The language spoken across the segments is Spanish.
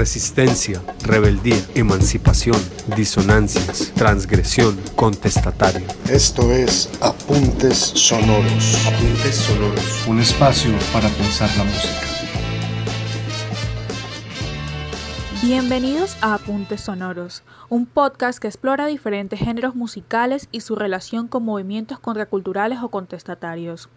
resistencia, rebeldía, emancipación, disonancias, transgresión, contestatario. Esto es Apuntes Sonoros. Apuntes Sonoros. Un espacio para pensar la música. Bienvenidos a Apuntes Sonoros, un podcast que explora diferentes géneros musicales y su relación con movimientos contraculturales o contestatarios.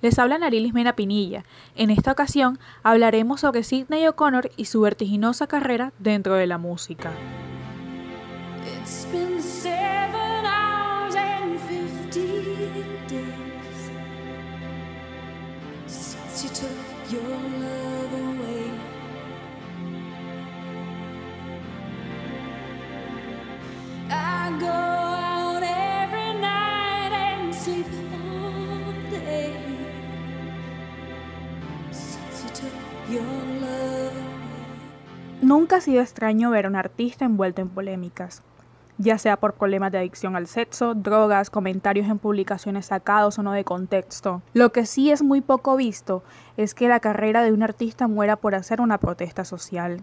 Les habla Narilis Mena Pinilla. En esta ocasión hablaremos sobre Sidney O'Connor y su vertiginosa carrera dentro de la música. Nunca ha sido extraño ver a un artista envuelto en polémicas, ya sea por problemas de adicción al sexo, drogas, comentarios en publicaciones sacados o no de contexto. Lo que sí es muy poco visto es que la carrera de un artista muera por hacer una protesta social.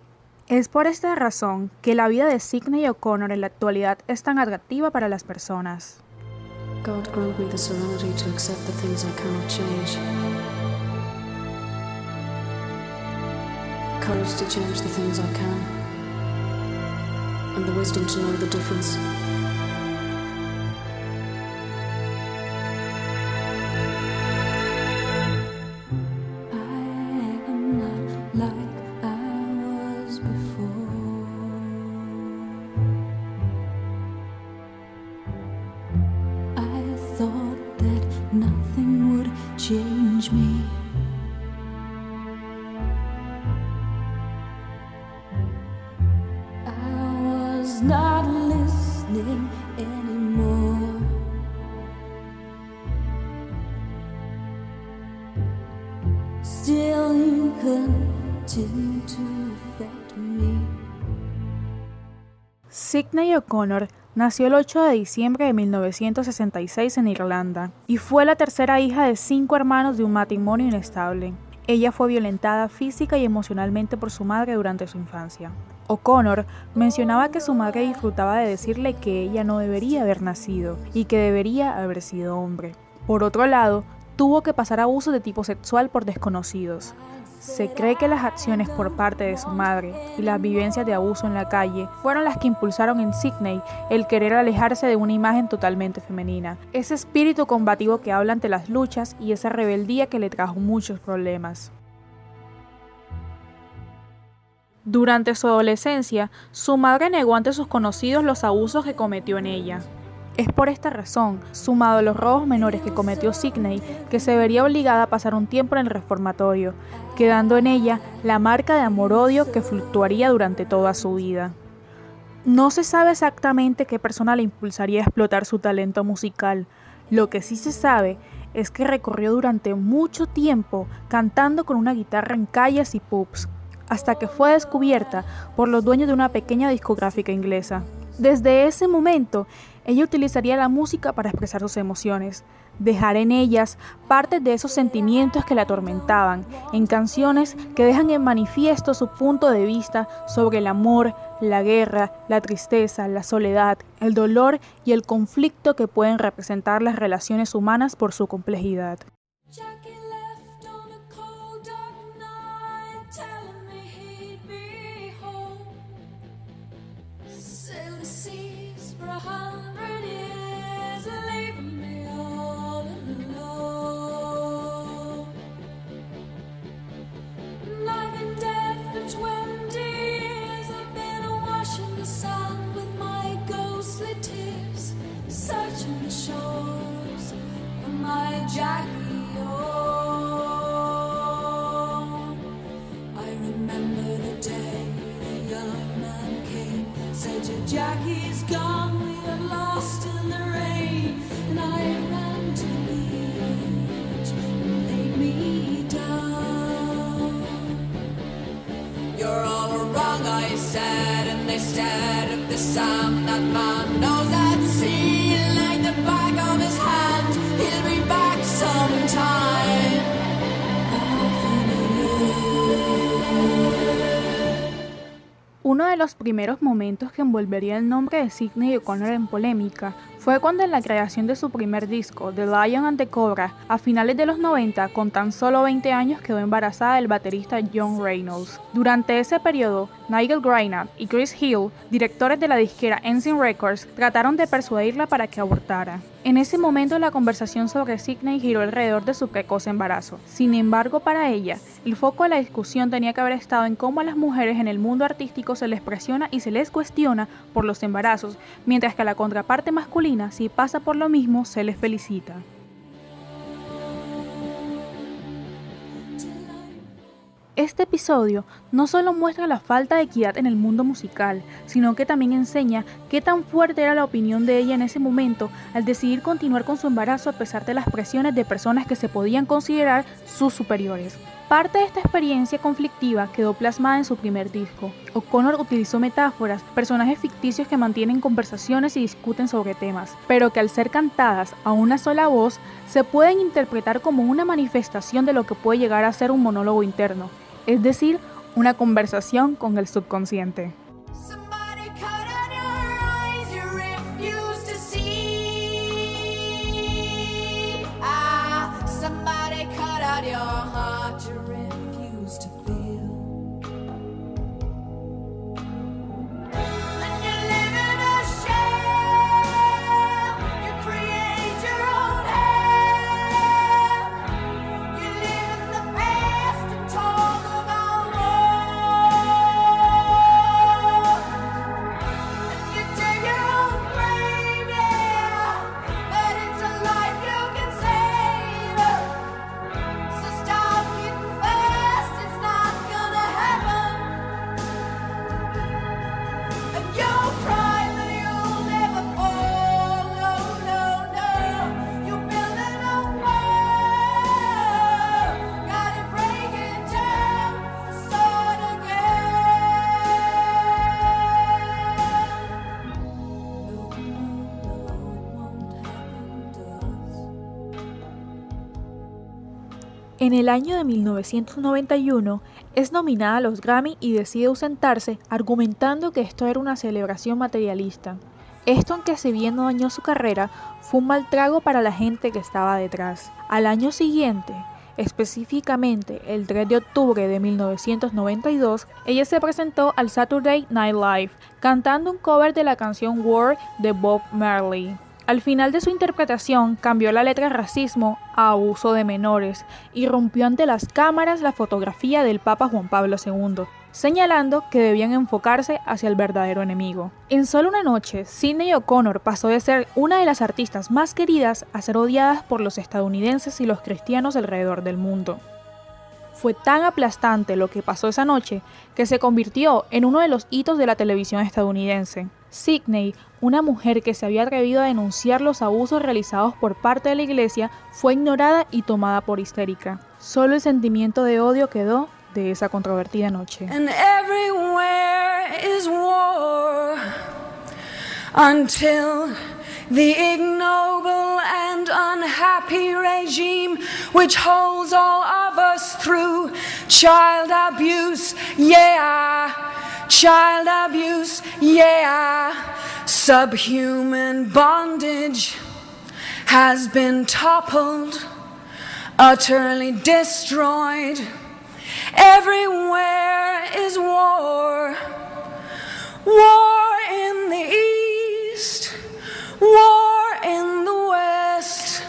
Es por esta razón que la vida de Sidney O'Connor en la actualidad es tan atractiva para las personas. Courage to change the things I can, and the wisdom to know the difference. Sidney O'Connor nació el 8 de diciembre de 1966 en Irlanda y fue la tercera hija de cinco hermanos de un matrimonio inestable. Ella fue violentada física y emocionalmente por su madre durante su infancia. O'Connor mencionaba que su madre disfrutaba de decirle que ella no debería haber nacido y que debería haber sido hombre. Por otro lado, tuvo que pasar abuso de tipo sexual por desconocidos. Se cree que las acciones por parte de su madre y las vivencias de abuso en la calle fueron las que impulsaron en Sidney el querer alejarse de una imagen totalmente femenina, ese espíritu combativo que habla ante las luchas y esa rebeldía que le trajo muchos problemas. Durante su adolescencia, su madre negó ante sus conocidos los abusos que cometió en ella. Es por esta razón, sumado a los robos menores que cometió Sidney, que se vería obligada a pasar un tiempo en el reformatorio, quedando en ella la marca de amor-odio que fluctuaría durante toda su vida. No se sabe exactamente qué persona le impulsaría a explotar su talento musical. Lo que sí se sabe es que recorrió durante mucho tiempo cantando con una guitarra en calles y pubs, hasta que fue descubierta por los dueños de una pequeña discográfica inglesa. Desde ese momento, ella utilizaría la música para expresar sus emociones, dejar en ellas parte de esos sentimientos que la atormentaban, en canciones que dejan en manifiesto su punto de vista sobre el amor, la guerra, la tristeza, la soledad, el dolor y el conflicto que pueden representar las relaciones humanas por su complejidad. sail the seas for a hundred years. Jackie's gone, we are lost in the rain, and I ran to beach and laid me down. You're all wrong, I said, and they stared at the sound that man knows that sea Uno de los primeros momentos que envolvería el nombre de Sidney O'Connor en polémica fue cuando en la creación de su primer disco, The Lion and the Cobra, a finales de los 90, con tan solo 20 años quedó embarazada del baterista John Reynolds. Durante ese periodo, Nigel Greinat y Chris Hill, directores de la disquera Ensign Records, trataron de persuadirla para que abortara. En ese momento la conversación sobre Sidney giró alrededor de su precoz embarazo. Sin embargo, para ella, el foco de la discusión tenía que haber estado en cómo a las mujeres en el mundo artístico se les presiona y se les cuestiona por los embarazos, mientras que a la contraparte masculina si pasa por lo mismo, se les felicita. Este episodio no solo muestra la falta de equidad en el mundo musical, sino que también enseña qué tan fuerte era la opinión de ella en ese momento al decidir continuar con su embarazo a pesar de las presiones de personas que se podían considerar sus superiores. Parte de esta experiencia conflictiva quedó plasmada en su primer disco. O'Connor utilizó metáforas, personajes ficticios que mantienen conversaciones y discuten sobre temas, pero que al ser cantadas a una sola voz, se pueden interpretar como una manifestación de lo que puede llegar a ser un monólogo interno, es decir, una conversación con el subconsciente. En el año de 1991 es nominada a los Grammy y decide ausentarse argumentando que esto era una celebración materialista. Esto aunque si bien no dañó su carrera, fue un mal trago para la gente que estaba detrás. Al año siguiente, específicamente el 3 de octubre de 1992, ella se presentó al Saturday Night Live cantando un cover de la canción War de Bob Marley. Al final de su interpretación cambió la letra racismo a abuso de menores y rompió ante las cámaras la fotografía del Papa Juan Pablo II, señalando que debían enfocarse hacia el verdadero enemigo. En solo una noche, Sidney O'Connor pasó de ser una de las artistas más queridas a ser odiadas por los estadounidenses y los cristianos alrededor del mundo. Fue tan aplastante lo que pasó esa noche que se convirtió en uno de los hitos de la televisión estadounidense. Sidney, una mujer que se había atrevido a denunciar los abusos realizados por parte de la iglesia, fue ignorada y tomada por histérica. Solo el sentimiento de odio quedó de esa controvertida noche. until the ignoble and unhappy regime which holds all of us through child abuse, yeah. Child abuse, yeah, subhuman bondage has been toppled, utterly destroyed. Everywhere is war, war in the east, war in the west,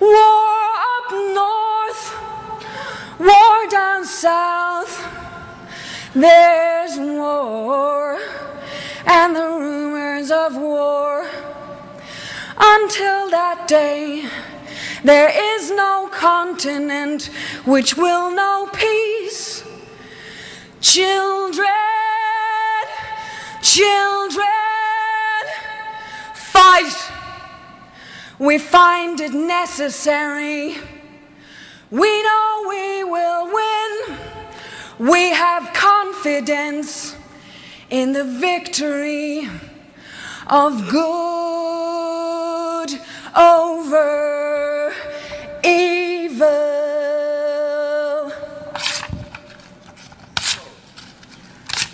war up north, war down south. There's war and the rumors of war. Until that day, there is no continent which will know peace. Children, children, fight. We find it necessary. We know we will win. We have confidence in the victory of good over evil.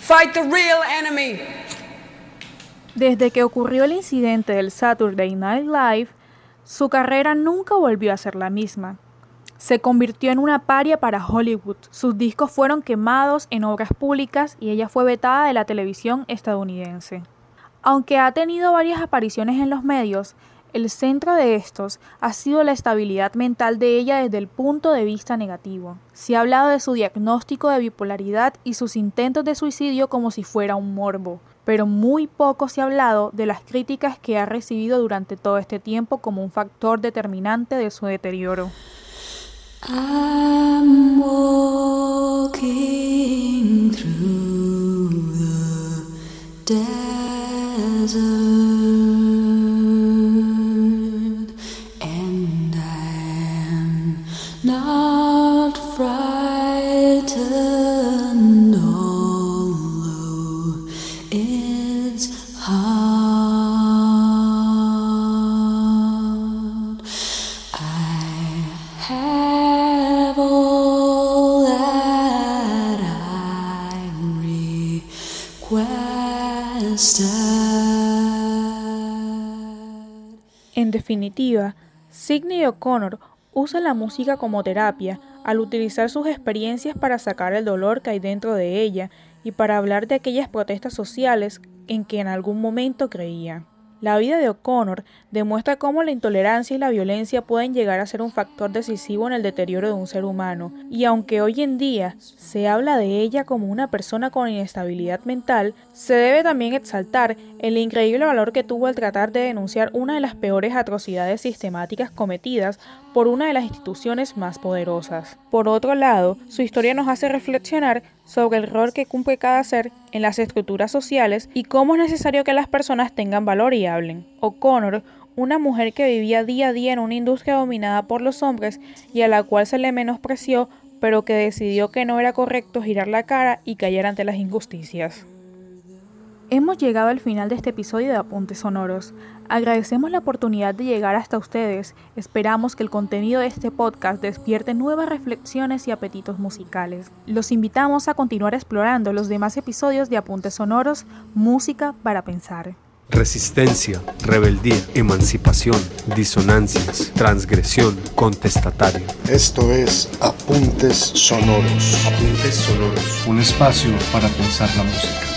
Fight the real enemy. Desde que ocurrió el incidente del Saturday Night Live, su carrera nunca volvió a ser la misma. Se convirtió en una paria para Hollywood. Sus discos fueron quemados en obras públicas y ella fue vetada de la televisión estadounidense. Aunque ha tenido varias apariciones en los medios, el centro de estos ha sido la estabilidad mental de ella desde el punto de vista negativo. Se ha hablado de su diagnóstico de bipolaridad y sus intentos de suicidio como si fuera un morbo, pero muy poco se ha hablado de las críticas que ha recibido durante todo este tiempo como un factor determinante de su deterioro. I'm walking through the desert En definitiva, Sidney O'Connor usa la música como terapia al utilizar sus experiencias para sacar el dolor que hay dentro de ella y para hablar de aquellas protestas sociales en que en algún momento creía. La vida de O'Connor demuestra cómo la intolerancia y la violencia pueden llegar a ser un factor decisivo en el deterioro de un ser humano, y aunque hoy en día se habla de ella como una persona con inestabilidad mental, se debe también exaltar el increíble valor que tuvo al tratar de denunciar una de las peores atrocidades sistemáticas cometidas por una de las instituciones más poderosas. Por otro lado, su historia nos hace reflexionar sobre el rol que cumple cada ser en las estructuras sociales y cómo es necesario que las personas tengan valor y hablen. O'Connor, una mujer que vivía día a día en una industria dominada por los hombres y a la cual se le menospreció, pero que decidió que no era correcto girar la cara y callar ante las injusticias. Hemos llegado al final de este episodio de Apuntes Sonoros. Agradecemos la oportunidad de llegar hasta ustedes. Esperamos que el contenido de este podcast despierte nuevas reflexiones y apetitos musicales. Los invitamos a continuar explorando los demás episodios de Apuntes Sonoros, Música para Pensar. Resistencia, rebeldía, emancipación, disonancias, transgresión, contestatario. Esto es Apuntes Sonoros. Apuntes sonoros. Un espacio para pensar la música.